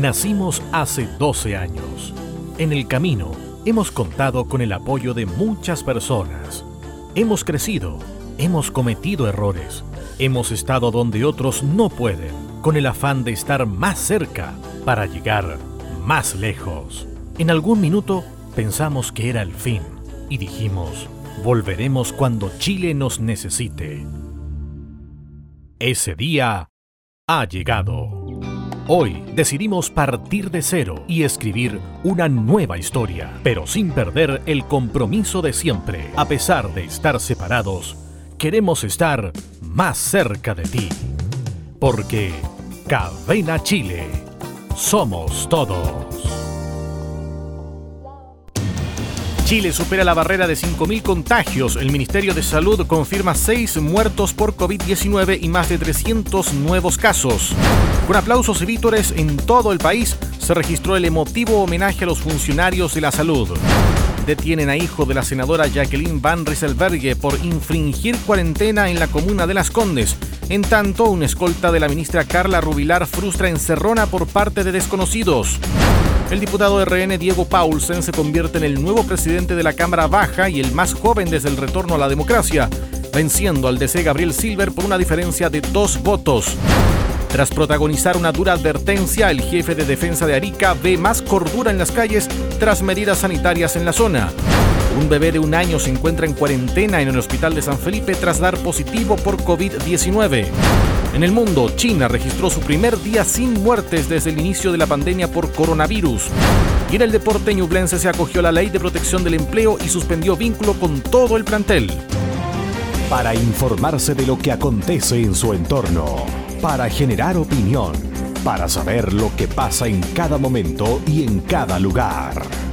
Nacimos hace 12 años. En el camino hemos contado con el apoyo de muchas personas. Hemos crecido, hemos cometido errores, hemos estado donde otros no pueden, con el afán de estar más cerca para llegar más lejos. En algún minuto pensamos que era el fin y dijimos, volveremos cuando Chile nos necesite. Ese día ha llegado. Hoy decidimos partir de cero y escribir una nueva historia, pero sin perder el compromiso de siempre. A pesar de estar separados, queremos estar más cerca de ti. Porque Cadena Chile, somos todos. Chile supera la barrera de 5.000 contagios. El Ministerio de Salud confirma 6 muertos por COVID-19 y más de 300 nuevos casos. Con aplausos y vítores en todo el país, se registró el emotivo homenaje a los funcionarios de la salud. Detienen a hijo de la senadora Jacqueline Van Rieselberghe por infringir cuarentena en la comuna de Las Condes. En tanto, una escolta de la ministra Carla Rubilar frustra encerrona por parte de desconocidos. El diputado RN Diego Paulsen se convierte en el nuevo presidente de la Cámara Baja y el más joven desde el retorno a la democracia, venciendo al DC Gabriel Silver por una diferencia de dos votos. Tras protagonizar una dura advertencia, el jefe de defensa de Arica ve más cordura en las calles tras medidas sanitarias en la zona. Un bebé de un año se encuentra en cuarentena en el hospital de San Felipe tras dar positivo por COVID-19. En el mundo, China registró su primer día sin muertes desde el inicio de la pandemia por coronavirus. Y en el deporte ñublense se acogió a la ley de protección del empleo y suspendió vínculo con todo el plantel. Para informarse de lo que acontece en su entorno, para generar opinión, para saber lo que pasa en cada momento y en cada lugar.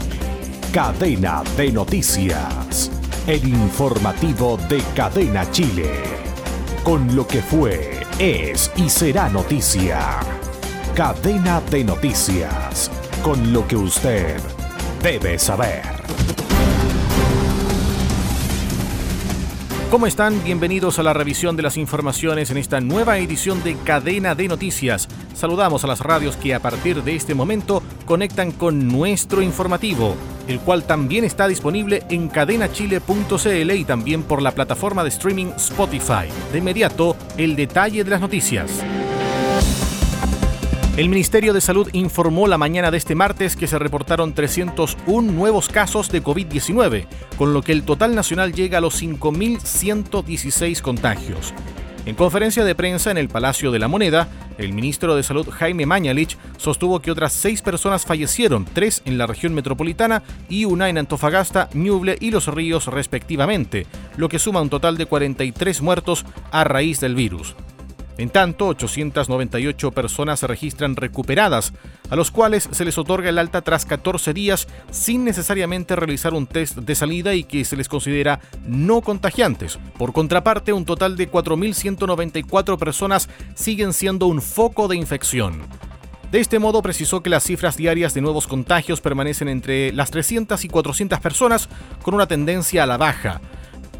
Cadena de Noticias, el informativo de Cadena Chile, con lo que fue es y será noticia. Cadena de noticias, con lo que usted debe saber. ¿Cómo están? Bienvenidos a la revisión de las informaciones en esta nueva edición de Cadena de Noticias. Saludamos a las radios que a partir de este momento conectan con nuestro informativo, el cual también está disponible en cadenachile.cl y también por la plataforma de streaming Spotify. De inmediato, el detalle de las noticias. El Ministerio de Salud informó la mañana de este martes que se reportaron 301 nuevos casos de COVID-19, con lo que el total nacional llega a los 5.116 contagios. En conferencia de prensa en el Palacio de la Moneda, el ministro de Salud Jaime Mañalich sostuvo que otras seis personas fallecieron, tres en la región metropolitana y una en Antofagasta, Ñuble y Los Ríos respectivamente, lo que suma un total de 43 muertos a raíz del virus. En tanto, 898 personas se registran recuperadas, a los cuales se les otorga el alta tras 14 días sin necesariamente realizar un test de salida y que se les considera no contagiantes. Por contraparte, un total de 4.194 personas siguen siendo un foco de infección. De este modo, precisó que las cifras diarias de nuevos contagios permanecen entre las 300 y 400 personas, con una tendencia a la baja.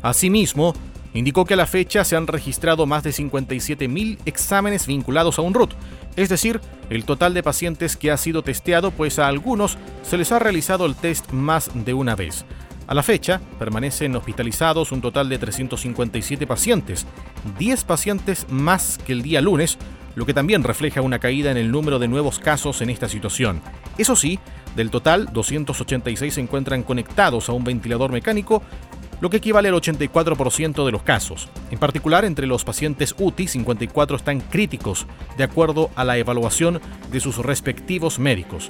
Asimismo, indicó que a la fecha se han registrado más de 57.000 exámenes vinculados a un RUT, es decir, el total de pacientes que ha sido testeado, pues a algunos se les ha realizado el test más de una vez. A la fecha, permanecen hospitalizados un total de 357 pacientes, 10 pacientes más que el día lunes, lo que también refleja una caída en el número de nuevos casos en esta situación. Eso sí, del total, 286 se encuentran conectados a un ventilador mecánico lo que equivale al 84% de los casos. En particular, entre los pacientes UTI, 54 están críticos, de acuerdo a la evaluación de sus respectivos médicos.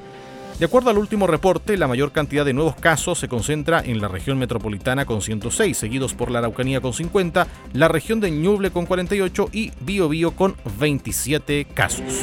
De acuerdo al último reporte, la mayor cantidad de nuevos casos se concentra en la región metropolitana con 106, seguidos por la Araucanía con 50, la región de Ñuble con 48 y Biobío con 27 casos.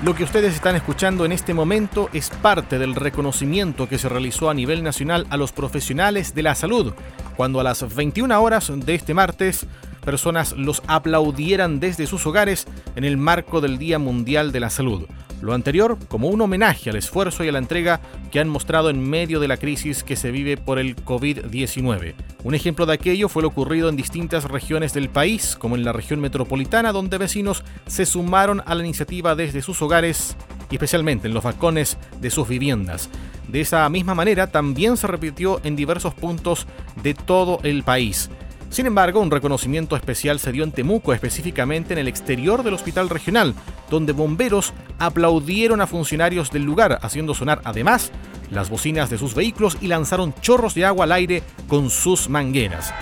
Lo que ustedes están escuchando en este momento es parte del reconocimiento que se realizó a nivel nacional a los profesionales de la salud, cuando a las 21 horas de este martes personas los aplaudieran desde sus hogares en el marco del Día Mundial de la Salud. Lo anterior como un homenaje al esfuerzo y a la entrega que han mostrado en medio de la crisis que se vive por el COVID-19. Un ejemplo de aquello fue lo ocurrido en distintas regiones del país, como en la región metropolitana, donde vecinos se sumaron a la iniciativa desde sus hogares y especialmente en los balcones de sus viviendas. De esa misma manera también se repitió en diversos puntos de todo el país. Sin embargo, un reconocimiento especial se dio en Temuco, específicamente en el exterior del hospital regional, donde bomberos aplaudieron a funcionarios del lugar, haciendo sonar además las bocinas de sus vehículos y lanzaron chorros de agua al aire con sus mangueras.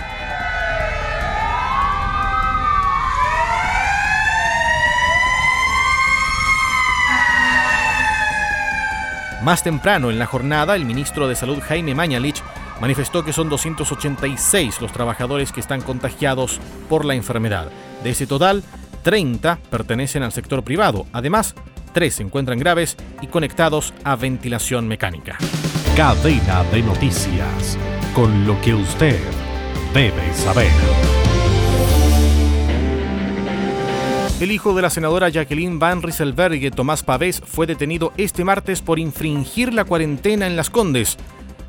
Más temprano en la jornada, el ministro de Salud Jaime Mañalich manifestó que son 286 los trabajadores que están contagiados por la enfermedad. De ese total, 30 pertenecen al sector privado. Además, 3 se encuentran graves y conectados a ventilación mecánica. Cadena de noticias, con lo que usted debe saber. El hijo de la senadora Jacqueline Van Rieselberghe, Tomás Pavés, fue detenido este martes por infringir la cuarentena en Las Condes.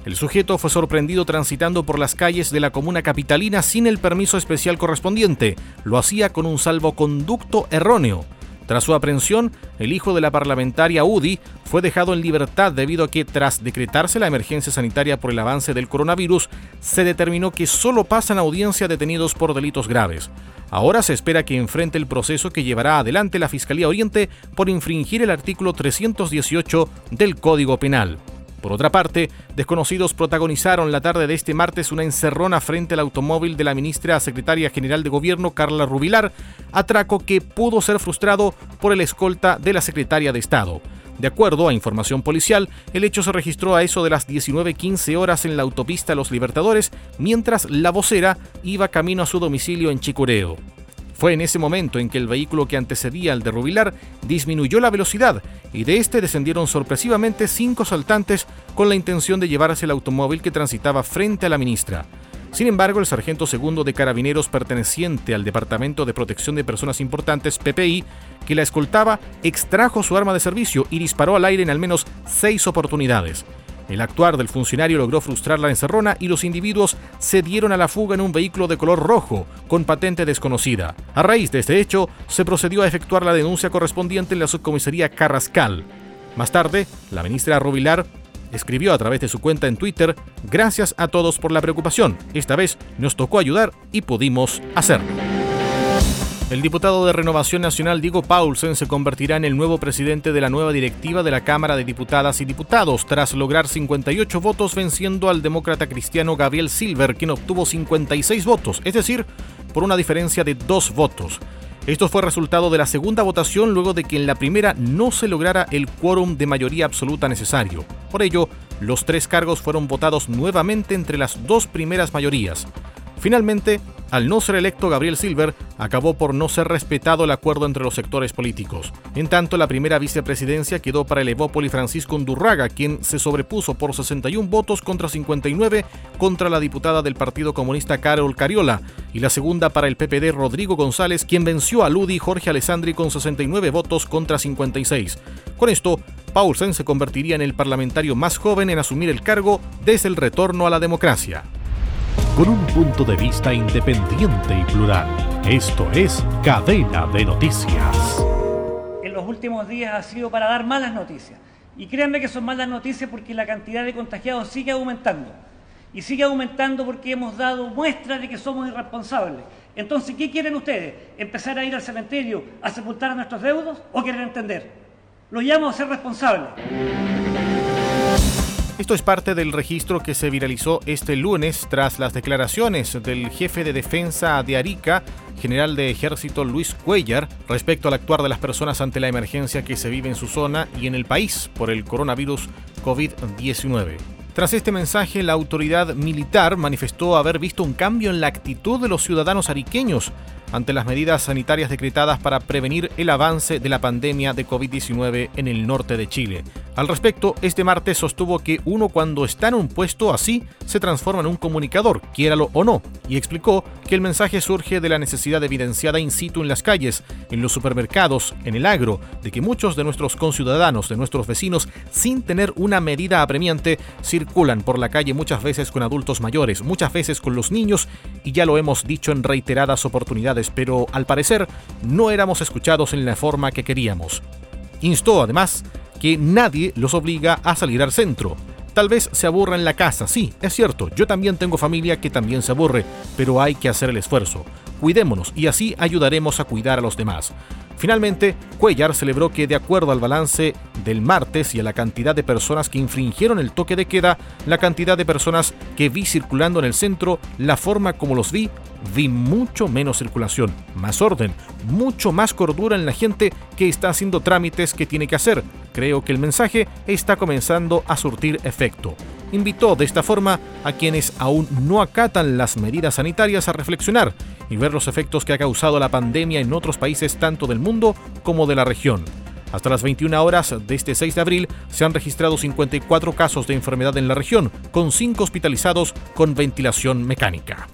El sujeto fue sorprendido transitando por las calles de la comuna capitalina sin el permiso especial correspondiente. Lo hacía con un salvoconducto erróneo. Tras su aprehensión, el hijo de la parlamentaria UDI fue dejado en libertad debido a que, tras decretarse la emergencia sanitaria por el avance del coronavirus, se determinó que solo pasan audiencia detenidos por delitos graves. Ahora se espera que enfrente el proceso que llevará adelante la Fiscalía Oriente por infringir el artículo 318 del Código Penal. Por otra parte, desconocidos protagonizaron la tarde de este martes una encerrona frente al automóvil de la ministra secretaria general de gobierno Carla Rubilar, atraco que pudo ser frustrado por el escolta de la secretaria de Estado. De acuerdo a información policial, el hecho se registró a eso de las 19.15 horas en la autopista Los Libertadores, mientras la vocera iba camino a su domicilio en Chicureo. Fue en ese momento en que el vehículo que antecedía al de Rubilar disminuyó la velocidad y de este descendieron sorpresivamente cinco saltantes con la intención de llevarse el automóvil que transitaba frente a la ministra. Sin embargo, el sargento segundo de carabineros perteneciente al Departamento de Protección de Personas Importantes, PPI, que la escoltaba, extrajo su arma de servicio y disparó al aire en al menos seis oportunidades. El actuar del funcionario logró frustrar la encerrona y los individuos se dieron a la fuga en un vehículo de color rojo, con patente desconocida. A raíz de este hecho, se procedió a efectuar la denuncia correspondiente en la subcomisaría Carrascal. Más tarde, la ministra Rubilar escribió a través de su cuenta en Twitter, gracias a todos por la preocupación. Esta vez nos tocó ayudar y pudimos hacerlo. El diputado de Renovación Nacional Diego Paulsen se convertirá en el nuevo presidente de la nueva directiva de la Cámara de Diputadas y Diputados, tras lograr 58 votos venciendo al demócrata cristiano Gabriel Silver, quien obtuvo 56 votos, es decir, por una diferencia de dos votos. Esto fue resultado de la segunda votación luego de que en la primera no se lograra el quórum de mayoría absoluta necesario. Por ello, los tres cargos fueron votados nuevamente entre las dos primeras mayorías. Finalmente, al no ser electo Gabriel Silver, acabó por no ser respetado el acuerdo entre los sectores políticos. En tanto, la primera vicepresidencia quedó para el Evópoli Francisco Undurraga, quien se sobrepuso por 61 votos contra 59 contra la diputada del Partido Comunista Carol Cariola, y la segunda para el PPD Rodrigo González, quien venció a Ludi Jorge Alessandri con 69 votos contra 56. Con esto, Paulsen se convertiría en el parlamentario más joven en asumir el cargo desde el retorno a la democracia con un punto de vista independiente y plural. Esto es Cadena de Noticias. En los últimos días ha sido para dar malas noticias. Y créanme que son malas noticias porque la cantidad de contagiados sigue aumentando. Y sigue aumentando porque hemos dado muestra de que somos irresponsables. Entonces, ¿qué quieren ustedes? ¿Empezar a ir al cementerio a sepultar a nuestros deudos o quieren entender? Los llamo a ser responsables. Esto es parte del registro que se viralizó este lunes tras las declaraciones del jefe de defensa de Arica, general de ejército Luis Cuellar, respecto al actuar de las personas ante la emergencia que se vive en su zona y en el país por el coronavirus COVID-19. Tras este mensaje, la autoridad militar manifestó haber visto un cambio en la actitud de los ciudadanos ariqueños ante las medidas sanitarias decretadas para prevenir el avance de la pandemia de COVID-19 en el norte de Chile. Al respecto, este martes sostuvo que uno cuando está en un puesto así se transforma en un comunicador, quiéralo o no, y explicó que el mensaje surge de la necesidad evidenciada in situ en las calles, en los supermercados, en el agro, de que muchos de nuestros conciudadanos, de nuestros vecinos, sin tener una medida apremiante, circulan por la calle muchas veces con adultos mayores, muchas veces con los niños, y ya lo hemos dicho en reiteradas oportunidades, pero al parecer no éramos escuchados en la forma que queríamos. Instó además que nadie los obliga a salir al centro. Tal vez se aburra en la casa, sí, es cierto, yo también tengo familia que también se aburre, pero hay que hacer el esfuerzo. Cuidémonos y así ayudaremos a cuidar a los demás. Finalmente, Cuellar celebró que de acuerdo al balance del martes y a la cantidad de personas que infringieron el toque de queda, la cantidad de personas que vi circulando en el centro, la forma como los vi, vi mucho menos circulación, más orden, mucho más cordura en la gente que está haciendo trámites que tiene que hacer. Creo que el mensaje está comenzando a surtir efecto. Invitó de esta forma a quienes aún no acatan las medidas sanitarias a reflexionar y ver los efectos que ha causado la pandemia en otros países tanto del mundo como de la región. Hasta las 21 horas de este 6 de abril se han registrado 54 casos de enfermedad en la región, con 5 hospitalizados con ventilación mecánica.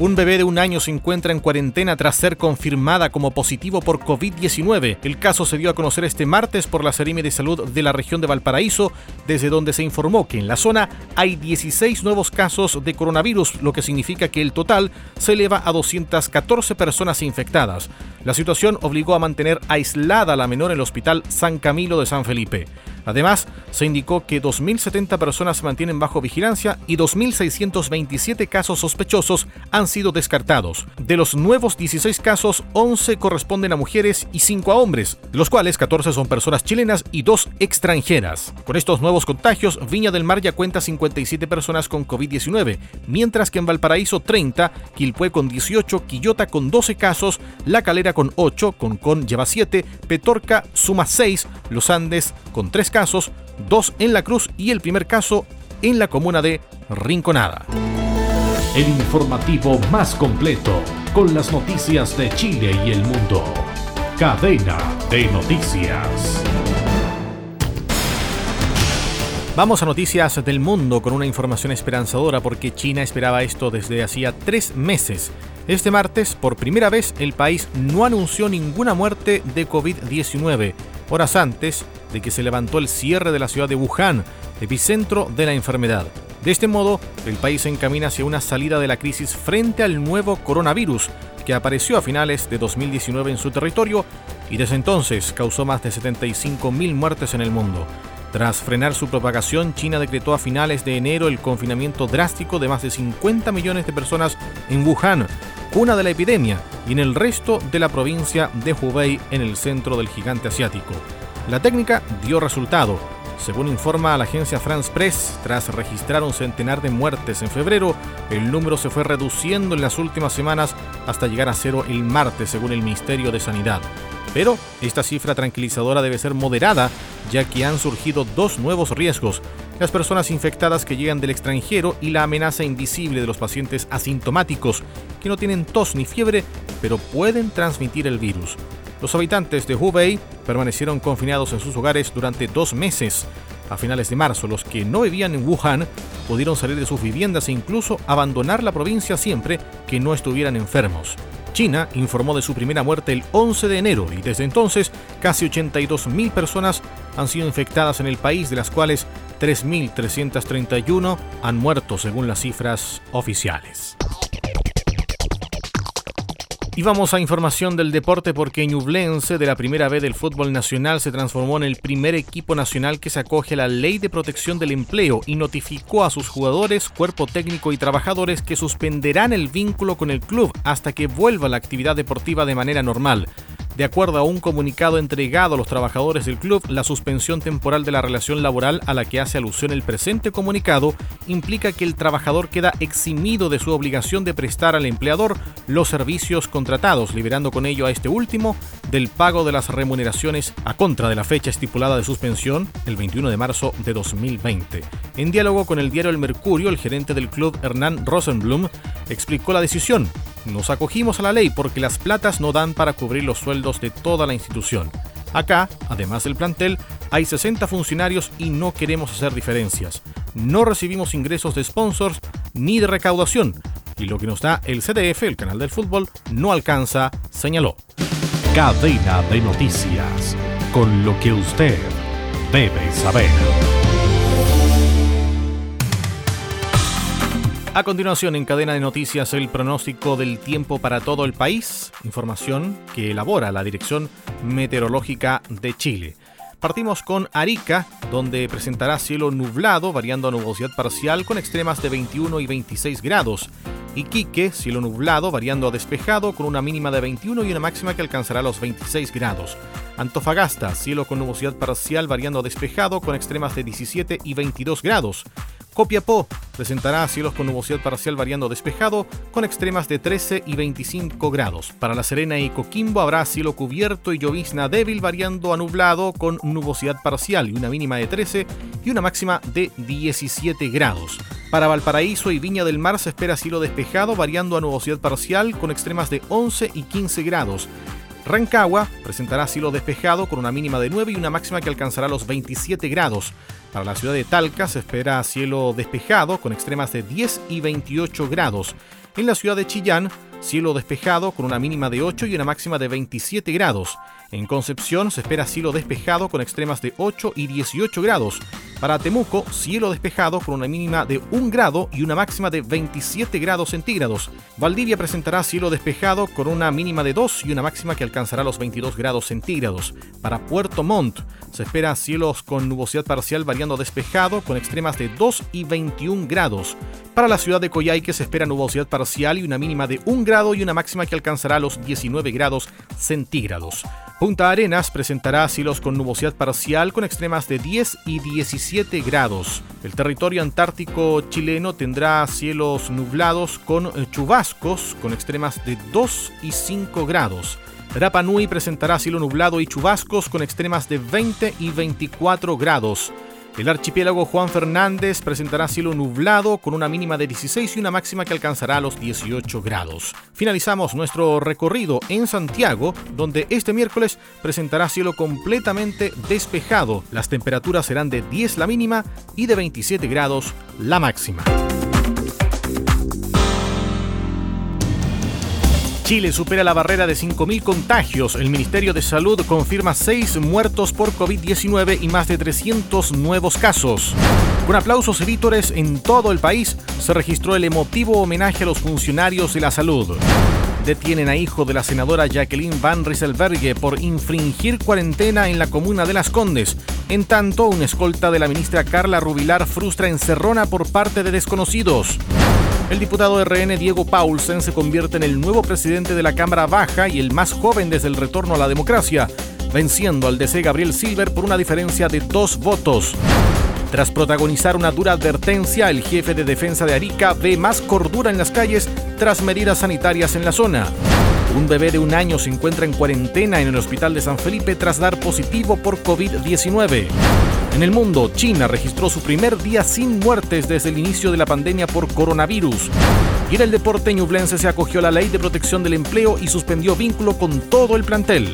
Un bebé de un año se encuentra en cuarentena tras ser confirmada como positivo por COVID-19. El caso se dio a conocer este martes por la Seremi de Salud de la región de Valparaíso, desde donde se informó que en la zona hay 16 nuevos casos de coronavirus, lo que significa que el total se eleva a 214 personas infectadas. La situación obligó a mantener aislada a la menor en el Hospital San Camilo de San Felipe. Además, se indicó que 2.070 personas se mantienen bajo vigilancia y 2.627 casos sospechosos han sido descartados. De los nuevos 16 casos, 11 corresponden a mujeres y 5 a hombres, de los cuales 14 son personas chilenas y 2 extranjeras. Con estos nuevos contagios, Viña del Mar ya cuenta 57 personas con COVID-19, mientras que en Valparaíso 30, Quilpué con 18, Quillota con 12 casos, La Calera con 8, Concón lleva 7, Petorca suma 6, Los Andes con 3 casos, dos en La Cruz y el primer caso en la comuna de Rinconada. El informativo más completo con las noticias de Chile y el mundo. Cadena de noticias. Vamos a noticias del mundo con una información esperanzadora porque China esperaba esto desde hacía tres meses. Este martes, por primera vez, el país no anunció ninguna muerte de COVID-19. Horas antes, de que se levantó el cierre de la ciudad de Wuhan, epicentro de la enfermedad. De este modo, el país se encamina hacia una salida de la crisis frente al nuevo coronavirus que apareció a finales de 2019 en su territorio y desde entonces causó más de 75.000 muertes en el mundo. Tras frenar su propagación, China decretó a finales de enero el confinamiento drástico de más de 50 millones de personas en Wuhan, cuna de la epidemia, y en el resto de la provincia de Hubei en el centro del gigante asiático. La técnica dio resultado. Según informa la agencia France Press, tras registrar un centenar de muertes en febrero, el número se fue reduciendo en las últimas semanas hasta llegar a cero el martes, según el Ministerio de Sanidad. Pero esta cifra tranquilizadora debe ser moderada, ya que han surgido dos nuevos riesgos, las personas infectadas que llegan del extranjero y la amenaza invisible de los pacientes asintomáticos, que no tienen tos ni fiebre, pero pueden transmitir el virus. Los habitantes de Hubei permanecieron confinados en sus hogares durante dos meses. A finales de marzo, los que no vivían en Wuhan pudieron salir de sus viviendas e incluso abandonar la provincia siempre que no estuvieran enfermos. China informó de su primera muerte el 11 de enero y desde entonces casi 82.000 personas han sido infectadas en el país, de las cuales 3.331 han muerto según las cifras oficiales. Y vamos a información del deporte porque Ñublense de la primera vez del fútbol nacional se transformó en el primer equipo nacional que se acoge a la ley de protección del empleo y notificó a sus jugadores, cuerpo técnico y trabajadores que suspenderán el vínculo con el club hasta que vuelva la actividad deportiva de manera normal. De acuerdo a un comunicado entregado a los trabajadores del club, la suspensión temporal de la relación laboral a la que hace alusión el presente comunicado implica que el trabajador queda eximido de su obligación de prestar al empleador los servicios contratados, liberando con ello a este último del pago de las remuneraciones a contra de la fecha estipulada de suspensión, el 21 de marzo de 2020. En diálogo con el diario El Mercurio, el gerente del club, Hernán Rosenblum, explicó la decisión nos acogimos a la ley porque las platas no dan para cubrir los sueldos de toda la institución. Acá, además del plantel, hay 60 funcionarios y no queremos hacer diferencias. No recibimos ingresos de sponsors ni de recaudación. Y lo que nos da el CDF, el canal del fútbol, no alcanza, señaló. Cadena de noticias. Con lo que usted debe saber. A continuación, en cadena de noticias, el pronóstico del tiempo para todo el país, información que elabora la Dirección Meteorológica de Chile. Partimos con Arica, donde presentará cielo nublado, variando a nubosidad parcial con extremas de 21 y 26 grados. Iquique, cielo nublado, variando a despejado con una mínima de 21 y una máxima que alcanzará los 26 grados. Antofagasta, cielo con nubosidad parcial, variando a despejado con extremas de 17 y 22 grados. Copiapó presentará cielos con nubosidad parcial variando despejado, con extremas de 13 y 25 grados. Para La Serena y Coquimbo habrá cielo cubierto y llovizna débil variando a nublado con nubosidad parcial y una mínima de 13 y una máxima de 17 grados. Para Valparaíso y Viña del Mar se espera cielo despejado variando a nubosidad parcial con extremas de 11 y 15 grados. Rancagua presentará cielo despejado con una mínima de 9 y una máxima que alcanzará los 27 grados. Para la ciudad de Talca se espera cielo despejado con extremas de 10 y 28 grados. En la ciudad de Chillán, cielo despejado con una mínima de 8 y una máxima de 27 grados. En Concepción se espera cielo despejado con extremas de 8 y 18 grados. Para Temuco, cielo despejado con una mínima de 1 grado y una máxima de 27 grados centígrados. Valdivia presentará cielo despejado con una mínima de 2 y una máxima que alcanzará los 22 grados centígrados. Para Puerto Montt se espera cielos con nubosidad parcial variando despejado con extremas de 2 y 21 grados. Para la ciudad de Coyhaique se espera nubosidad parcial y una mínima de 1 grado y una máxima que alcanzará los 19 grados centígrados. Punta Arenas presentará cielos con nubosidad parcial con extremas de 10 y 17 grados. El territorio antártico chileno tendrá cielos nublados con eh, chubascos con extremas de 2 y 5 grados. Rapa Nui presentará cielo nublado y chubascos con extremas de 20 y 24 grados. El archipiélago Juan Fernández presentará cielo nublado con una mínima de 16 y una máxima que alcanzará los 18 grados. Finalizamos nuestro recorrido en Santiago, donde este miércoles presentará cielo completamente despejado. Las temperaturas serán de 10 la mínima y de 27 grados la máxima. Chile supera la barrera de 5.000 contagios. El Ministerio de Salud confirma 6 muertos por COVID-19 y más de 300 nuevos casos. Con aplausos y vítores en todo el país, se registró el emotivo homenaje a los funcionarios de la salud. Detienen a hijo de la senadora Jacqueline Van Rieselberghe por infringir cuarentena en la comuna de Las Condes. En tanto, una escolta de la ministra Carla Rubilar frustra encerrona por parte de desconocidos. El diputado RN Diego Paulsen se convierte en el nuevo presidente de la Cámara Baja y el más joven desde el retorno a la democracia, venciendo al DC Gabriel Silver por una diferencia de dos votos. Tras protagonizar una dura advertencia, el jefe de defensa de Arica ve más cordura en las calles tras medidas sanitarias en la zona. Un bebé de un año se encuentra en cuarentena en el hospital de San Felipe tras dar positivo por COVID-19. En el mundo, China registró su primer día sin muertes desde el inicio de la pandemia por coronavirus. Y en el deporte ñublense se acogió a la ley de protección del empleo y suspendió vínculo con todo el plantel.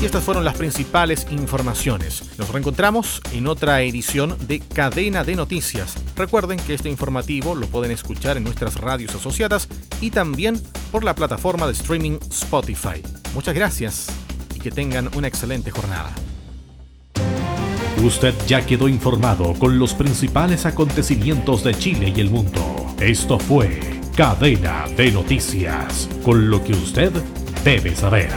Y estas fueron las principales informaciones. Nos reencontramos en otra edición de Cadena de Noticias. Recuerden que este informativo lo pueden escuchar en nuestras radios asociadas y también por la plataforma de streaming Spotify. Muchas gracias y que tengan una excelente jornada. Usted ya quedó informado con los principales acontecimientos de Chile y el mundo. Esto fue Cadena de Noticias, con lo que usted debe saber.